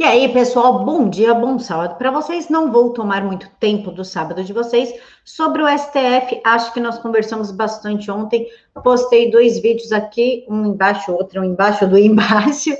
E aí, pessoal, bom dia, bom sábado para vocês. Não vou tomar muito tempo do sábado de vocês sobre o STF. Acho que nós conversamos bastante ontem. Postei dois vídeos aqui, um embaixo, outro embaixo do embaixo,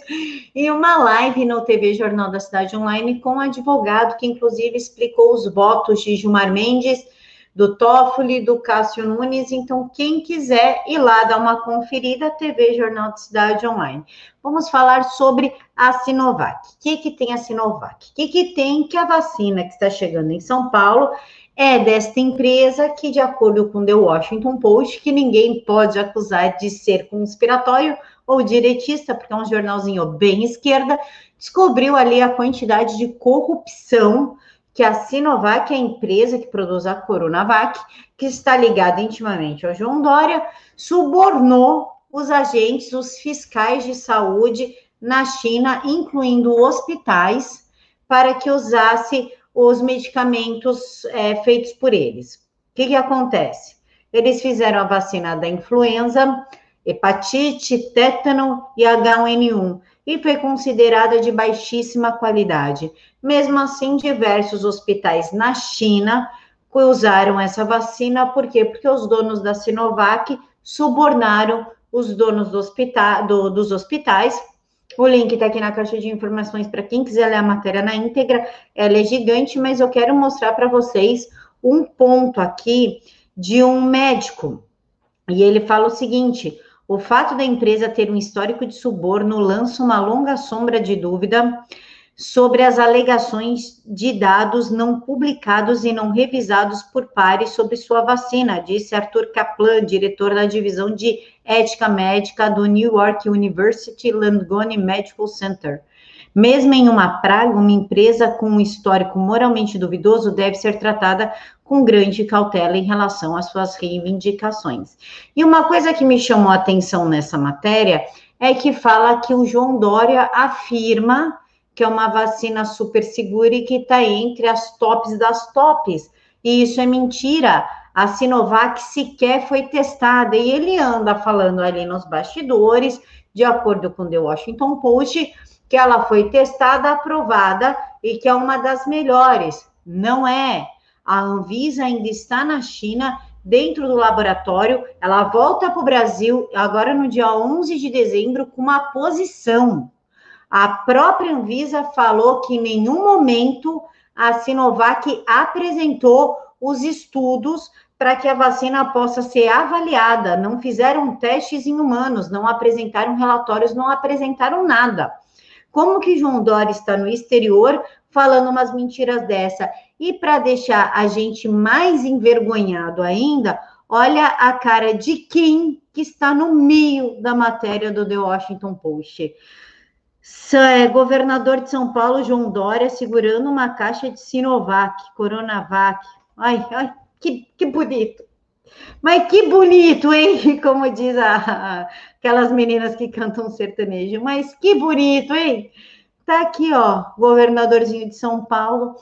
e uma live no TV Jornal da Cidade Online com um advogado que, inclusive, explicou os votos de Gilmar Mendes do Toffoli, do Cássio Nunes. Então, quem quiser ir lá dar uma conferida, TV Jornal de Cidade Online. Vamos falar sobre a Sinovac. O que, que tem a Sinovac? O que, que tem que a vacina que está chegando em São Paulo é desta empresa que, de acordo com The Washington Post, que ninguém pode acusar de ser conspiratório ou diretista, porque é um jornalzinho bem esquerda, descobriu ali a quantidade de corrupção que a Sinovac, a empresa que produz a Coronavac, que está ligada intimamente ao João Dória, subornou os agentes, os fiscais de saúde na China, incluindo hospitais, para que usasse os medicamentos é, feitos por eles. O que, que acontece? Eles fizeram a vacina da influenza, hepatite, tétano e H1N1 e foi considerada de baixíssima qualidade. Mesmo assim, diversos hospitais na China usaram essa vacina, por quê? Porque os donos da Sinovac subornaram os donos do hospital, do, dos hospitais. O link está aqui na caixa de informações para quem quiser ler a matéria na íntegra. Ela é gigante, mas eu quero mostrar para vocês um ponto aqui de um médico. E ele fala o seguinte: o fato da empresa ter um histórico de suborno lança uma longa sombra de dúvida sobre as alegações de dados não publicados e não revisados por pares sobre sua vacina, disse Arthur Kaplan, diretor da divisão de ética médica do New York University Langone Medical Center. Mesmo em uma praga, uma empresa com um histórico moralmente duvidoso deve ser tratada com grande cautela em relação às suas reivindicações. E uma coisa que me chamou a atenção nessa matéria é que fala que o João Dória afirma que é uma vacina super segura e que está entre as tops das tops. E isso é mentira. A Sinovac sequer foi testada e ele anda falando ali nos bastidores, de acordo com The Washington Post, que ela foi testada, aprovada e que é uma das melhores. Não é. A Anvisa ainda está na China, dentro do laboratório. Ela volta para o Brasil agora no dia 11 de dezembro com uma posição. A própria Anvisa falou que em nenhum momento a Sinovac apresentou os estudos para que a vacina possa ser avaliada. Não fizeram testes em humanos, não apresentaram relatórios, não apresentaram nada. Como que João Dória está no exterior falando umas mentiras dessa? E para deixar a gente mais envergonhado ainda, olha a cara de quem que está no meio da matéria do The Washington Post. É, governador de São Paulo, João Dória, segurando uma caixa de Sinovac, Coronavac. Ai, ai, que, que bonito. Mas que bonito, hein? Como diz a, aquelas meninas que cantam sertanejo. Mas que bonito, hein? Tá aqui, ó, governadorzinho de São Paulo,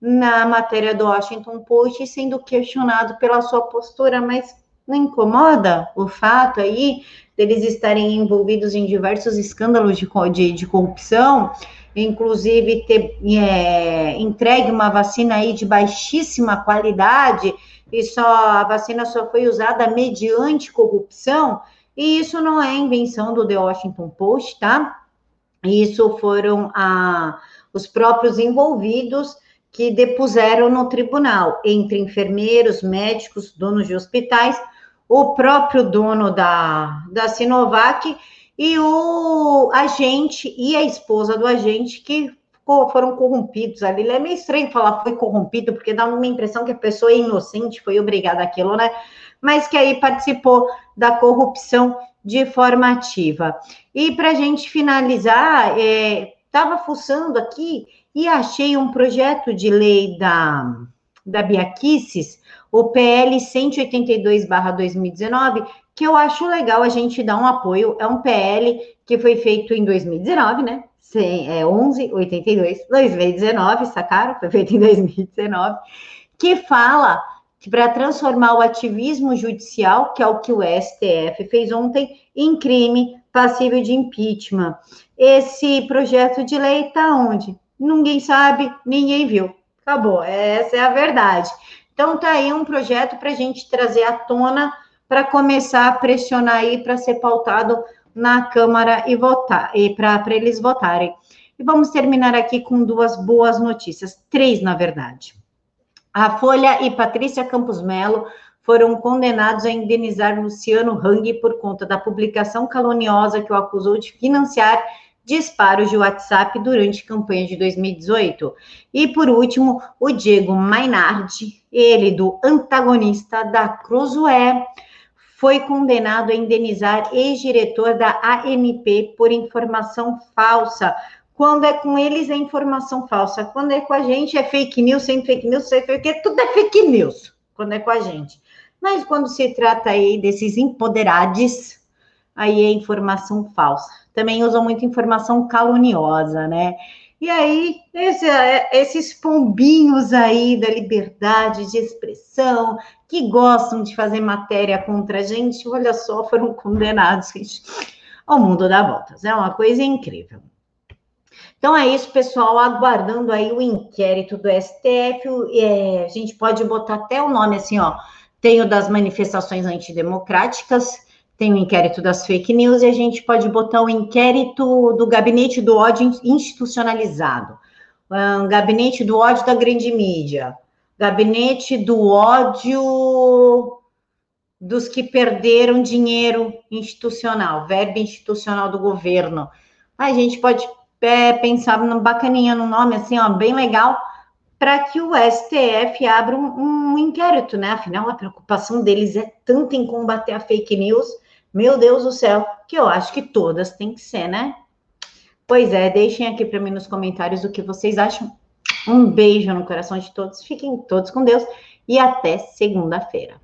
na matéria do Washington Post, sendo questionado pela sua postura, mas não incomoda o fato aí deles estarem envolvidos em diversos escândalos de, de, de corrupção, inclusive ter é, entregue uma vacina aí de baixíssima qualidade e só a vacina só foi usada mediante corrupção, e isso não é invenção do The Washington Post, tá? Isso foram a, os próprios envolvidos que depuseram no tribunal, entre enfermeiros, médicos, donos de hospitais, o próprio dono da, da Sinovac e o agente e a esposa do agente que foram corrompidos ali. É meio estranho falar foi corrompido, porque dá uma impressão que a pessoa é inocente, foi obrigada àquilo, né? Mas que aí participou da corrupção de forma ativa. E para a gente finalizar, estava é, fuçando aqui e achei um projeto de lei da, da Biaquices, o PL 182/2019, que eu acho legal a gente dar um apoio. É um PL que foi feito em 2019, né? É 1182 2019, sacaram? Foi feito em 2019, que fala para transformar o ativismo judicial, que é o que o STF fez ontem, em crime passível de impeachment. Esse projeto de lei está onde? ninguém sabe, ninguém viu. Acabou, essa é a verdade. Então, tá aí um projeto para a gente trazer à tona, para começar a pressionar aí, para ser pautado na Câmara e votar, e para eles votarem. E vamos terminar aqui com duas boas notícias, três, na verdade. A Folha e Patrícia Campos Melo foram condenados a indenizar Luciano Hang por conta da publicação caluniosa que o acusou de financiar disparos de WhatsApp durante campanha de 2018. E por último, o Diego Mainardi, ele do antagonista da Cruzoé, foi condenado a indenizar ex-diretor da ANP por informação falsa. Quando é com eles é informação falsa, quando é com a gente é fake news, sem fake news, sem fake, tudo é fake news. Quando é com a gente. Mas quando se trata aí desses empoderados, aí é informação falsa. Também usam muito informação caluniosa, né? E aí, esse, esses pombinhos aí da liberdade de expressão, que gostam de fazer matéria contra a gente, olha só, foram condenados gente, ao mundo dá voltas. É uma coisa incrível. Então é isso, pessoal, aguardando aí o inquérito do STF. É, a gente pode botar até o nome assim, ó. Tem o das manifestações antidemocráticas, tem o inquérito das fake news e a gente pode botar o inquérito do gabinete do ódio institucionalizado, um, gabinete do ódio da grande mídia, gabinete do ódio dos que perderam dinheiro institucional, verbo institucional do governo. A gente pode é, pensar no bacaninha no nome assim, ó, bem legal, para que o STF abra um, um inquérito, né? Afinal, a preocupação deles é tanto em combater a fake news meu Deus do céu, que eu acho que todas têm que ser, né? Pois é, deixem aqui para mim nos comentários o que vocês acham. Um beijo no coração de todos, fiquem todos com Deus e até segunda-feira.